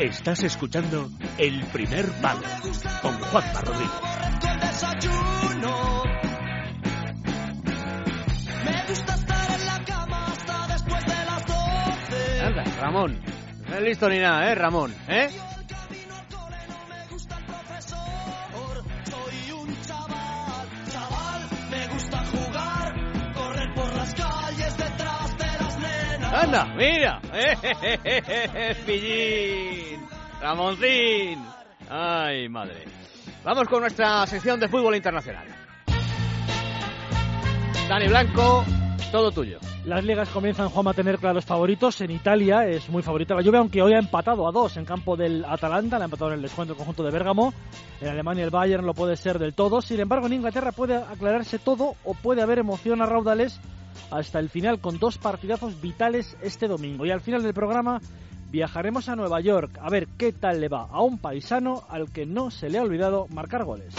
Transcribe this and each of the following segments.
Estás escuchando El Primer Palo con Juanma Rodríguez. Anda, Ramón. No es listo ni nada, ¿eh, Ramón? ¿Eh? Anda, mira. Pillín. Ramoncín. Ay, madre. Vamos con nuestra sección de fútbol internacional. Dani Blanco, todo tuyo. Las ligas comienzan, Juan, a tener claros favoritos. En Italia es muy favorita la Juve, aunque hoy ha empatado a dos en campo del Atalanta. La ha empatado en el descuento el conjunto de Bérgamo. En Alemania el Bayern lo puede ser del todo. Sin embargo, en Inglaterra puede aclararse todo o puede haber emoción a raudales hasta el final con dos partidazos vitales este domingo. Y al final del programa viajaremos a Nueva York a ver qué tal le va a un paisano al que no se le ha olvidado marcar goles.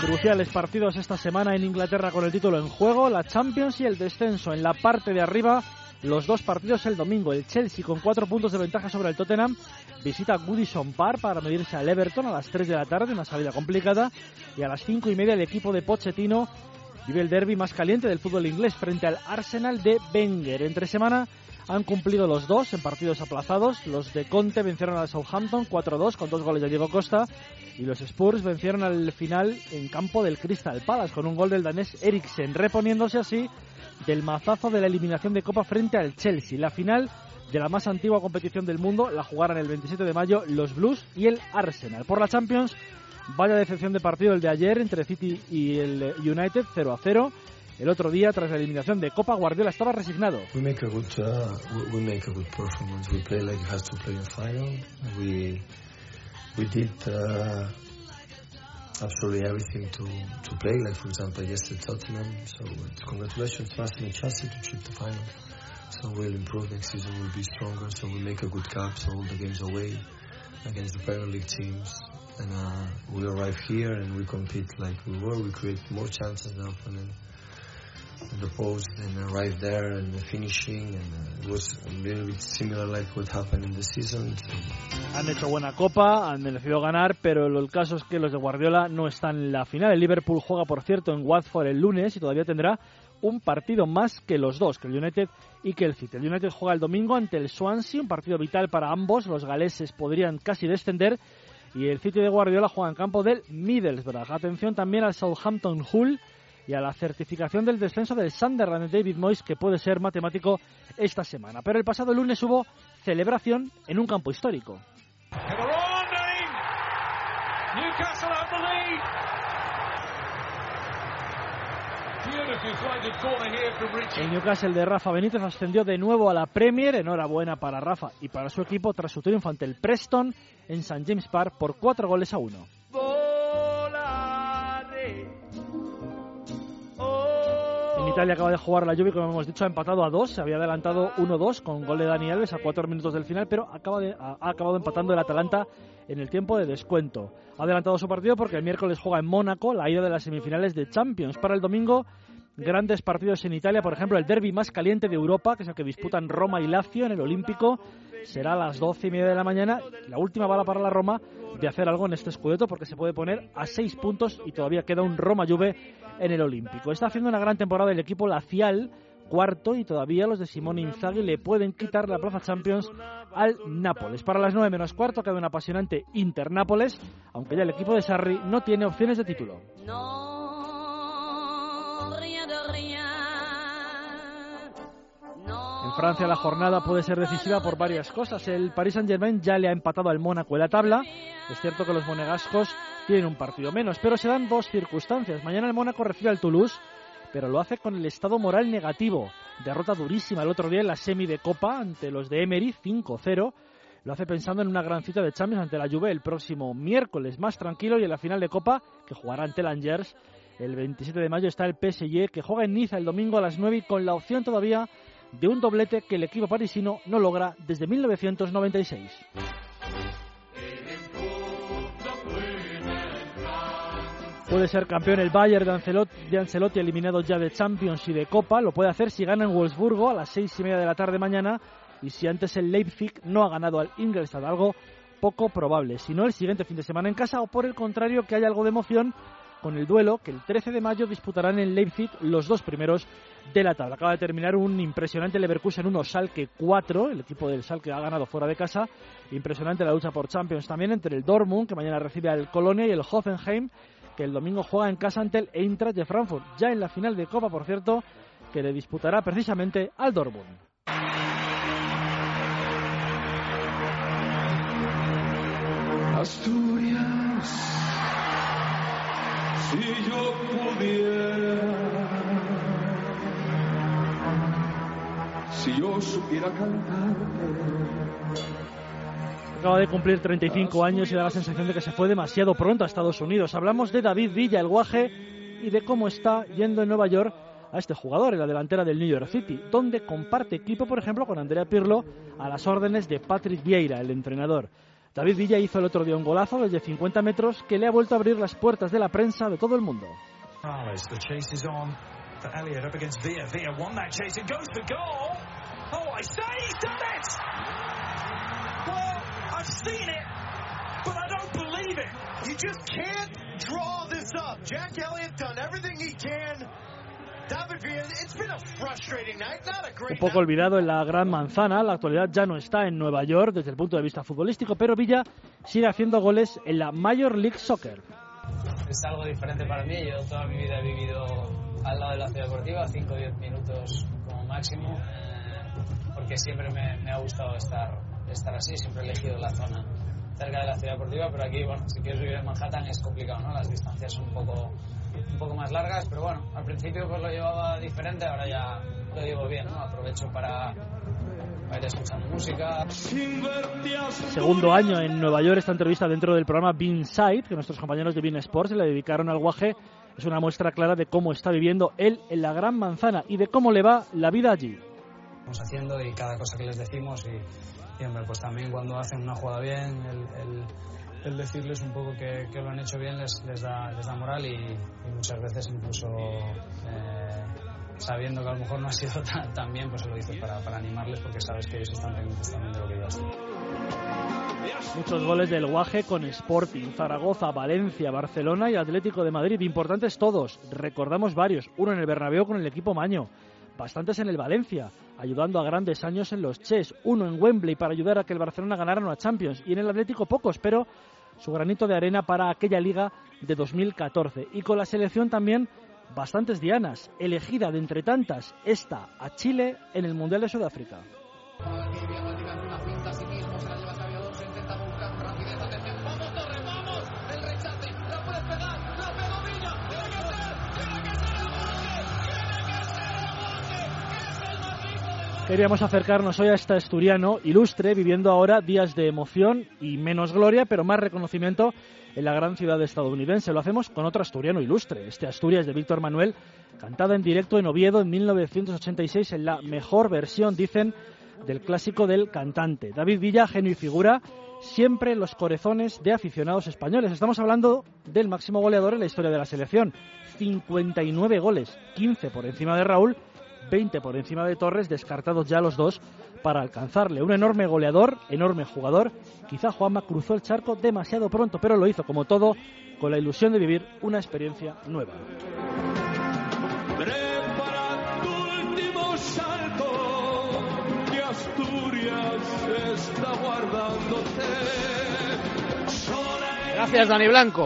Cruciales partidos esta semana en Inglaterra con el título en juego, la Champions y el descenso en la parte de arriba. Los dos partidos el domingo. El Chelsea con cuatro puntos de ventaja sobre el Tottenham visita Goodison Park para medirse al Everton a las 3 de la tarde, una salida complicada. Y a las cinco y media el equipo de Pochettino vive el derby más caliente del fútbol inglés frente al Arsenal de Wenger. Entre semana han cumplido los dos en partidos aplazados. Los de Conte vencieron al Southampton 4-2 con dos goles de Diego Costa. Y los Spurs vencieron al final en campo del Crystal Palace con un gol del danés Eriksen, reponiéndose así del mazazo de la eliminación de Copa frente al Chelsea. La final de la más antigua competición del mundo la jugarán el 27 de mayo los Blues y el Arsenal. Por la Champions, vaya decepción de partido el de ayer entre City y el United 0 a 0. El otro día, tras la eliminación de Copa, Guardiola estaba resignado. We make a good, we- we make a good performance. We play like it has to play in final. We we did absolutely everything to to play. Like for example, yesterday Tottenham. So congratulations to and Chelsea to achieve the final. So we'll improve next season. We'll be stronger. So we make a good cup. So all the games away against the Premier League teams. And uh, we arrive here and we compete like we were. We create more chances than opponent the post and arrive there and the finishing and uh, it was a little bit similar like what happened in the season. So Han hecho buena copa, han merecido ganar, pero el caso es que los de Guardiola no están en la final. El Liverpool juega, por cierto, en Watford el lunes y todavía tendrá un partido más que los dos, que el United y que el City. El United juega el domingo ante el Swansea, un partido vital para ambos. Los galeses podrían casi descender. Y el City de Guardiola juega en campo del Middlesbrough. Atención también al Southampton Hull y a la certificación del descenso del Sunderland de David Moyes, que puede ser matemático esta semana. Pero el pasado lunes hubo celebración en un campo histórico. El Newcastle de Rafa Benítez ascendió de nuevo a la Premier. Enhorabuena para Rafa y para su equipo tras su triunfo ante el Preston en St. James Park por 4 goles a 1. Italia acaba de jugar la Juve, como hemos dicho, ha empatado a dos. Se había adelantado 1-2 con gol de Dani Alves a cuatro minutos del final, pero acaba de- ha ha acabado empatando el Atalanta en el tiempo de descuento. Ha adelantado su partido porque el miércoles juega en Mónaco la ida de las semifinales de Champions. Para el domingo, grandes partidos en Italia, por ejemplo, el derby más caliente de Europa, que es el que disputan Roma y Lazio en el Olímpico, será a las doce y media de la mañana. La última bala para la Roma de hacer algo en este escudeto porque se puede poner a seis puntos y todavía queda un Roma Juve en el Olímpico. Está haciendo una gran temporada el equipo lacial, cuarto, y todavía los de Simone Inzaghi le pueden quitar la plaza Champions al Nápoles. Para las nueve menos cuarto queda un apasionante Inter-Nápoles, aunque ya el equipo de Sarri no tiene opciones de título. En Francia la jornada puede ser decisiva por varias cosas. El Paris Saint-Germain ya le ha empatado al Mónaco en la tabla. Es cierto que los monegascos tienen un partido menos, pero se dan dos circunstancias. Mañana el Mónaco recibe al Toulouse, pero lo hace con el estado moral negativo. Derrota durísima el otro día en la semi de Copa ante los de Emery, 5-0. Lo hace pensando en una gran cita de Champions ante la Juve el próximo miércoles, más tranquilo, y en la final de Copa, que jugará ante el Angers, el 27 de mayo está el PSG, que juega en Niza el domingo a las 9 y con la opción todavía de un doblete que el equipo parisino no logra desde 1996. Puede ser campeón el Bayern de Ancelotti, Ancelotti, eliminado ya de Champions y de Copa. Lo puede hacer si gana en Wolfsburgo a las seis y media de la tarde mañana y si antes el Leipzig no ha ganado al Ingolstadt, algo poco probable. Si no, el siguiente fin de semana en casa o por el contrario que haya algo de emoción con el duelo que el 13 de mayo disputarán en Leipzig los dos primeros de la tabla. Acaba de terminar un impresionante Leverkusen 1 Salke 4, el equipo del Salke ha ganado fuera de casa. Impresionante la lucha por Champions también entre el Dortmund, que mañana recibe al Colonia, y el Hoffenheim, que el domingo juega en casa ante el Eintracht de Frankfurt, ya en la final de Copa, por cierto, que le disputará precisamente al Dortmund. Asturias, si yo pudiera, si yo supiera cantar. Acaba de cumplir 35 años y da la sensación de que se fue demasiado pronto a Estados Unidos. Hablamos de David Villa, el guaje, y de cómo está yendo en Nueva York a este jugador en la delantera del New York City, donde comparte equipo, por ejemplo, con Andrea Pirlo a las órdenes de Patrick Vieira, el entrenador. David Villa hizo el otro día un golazo desde 50 metros que le ha vuelto a abrir las puertas de la prensa de todo el mundo. Jack Elliott done everything he can. Un poco olvidado en la Gran Manzana, la actualidad ya no está en Nueva York desde el punto de vista futbolístico, pero Villa sigue haciendo goles en la Major League Soccer. es algo diferente para mí. Yo toda mi vida he vivido al lado de la ciudad deportiva, 5 o 10 minutos como máximo, eh, porque siempre me, me ha gustado estar, estar así, siempre he elegido la zona cerca de la ciudad deportiva, pero aquí, bueno, si quieres vivir en Manhattan es complicado, ¿no? Las distancias son un poco, un poco más largas, pero bueno, al principio pues lo llevaba diferente, ahora ya lo llevo bien, ¿no? Aprovecho para, ir escuchando música, Segundo año en Nueva York, esta entrevista dentro del programa Bean Side, que nuestros compañeros de Bean Sports le dedicaron al guaje, es una muestra clara de cómo está viviendo él en la Gran Manzana y de cómo le va la vida allí. estamos haciendo y cada cosa que les decimos y, y, hombre, pues también cuando hacen una jugada bien, el, el- el decirles un poco que, que lo han hecho bien les, les, da, les da moral y, y muchas veces incluso eh, sabiendo que a lo mejor no ha sido tan, tan bien, pues se lo dices para, para animarles porque sabes que ellos están pendientes también de lo que estoy. Muchos goles del guaje con Sporting, Zaragoza, Valencia, Barcelona y Atlético de Madrid. Importantes todos. Recordamos varios. Uno en el Bernabéu con el equipo Maño. Bastantes en el Valencia, ayudando a grandes años en los Chess. Uno en Wembley para ayudar a que el Barcelona ganara una Champions. Y en el Atlético pocos, pero su granito de arena para aquella liga de 2014. Y con la selección también bastantes dianas. Elegida de entre tantas, esta a Chile en el Mundial de Sudáfrica. Queríamos acercarnos hoy a este asturiano ilustre, viviendo ahora días de emoción y menos gloria, pero más reconocimiento en la gran ciudad estadounidense. Lo hacemos con otro asturiano ilustre, este Asturias de Víctor Manuel, cantada en directo en Oviedo en 1986 en la mejor versión, dicen, del clásico del cantante. David Villa, genio y figura, siempre en los corazones de aficionados españoles. Estamos hablando del máximo goleador en la historia de la selección. 59 goles, 15 por encima de Raúl 20 por encima de Torres, descartados ya los dos para alcanzarle. Un enorme goleador, enorme jugador. Quizá Juanma cruzó el charco demasiado pronto, pero lo hizo como todo con la ilusión de vivir una experiencia nueva. Prepara tu último salto, que Asturias está guardándote. Gracias, Dani Blanco.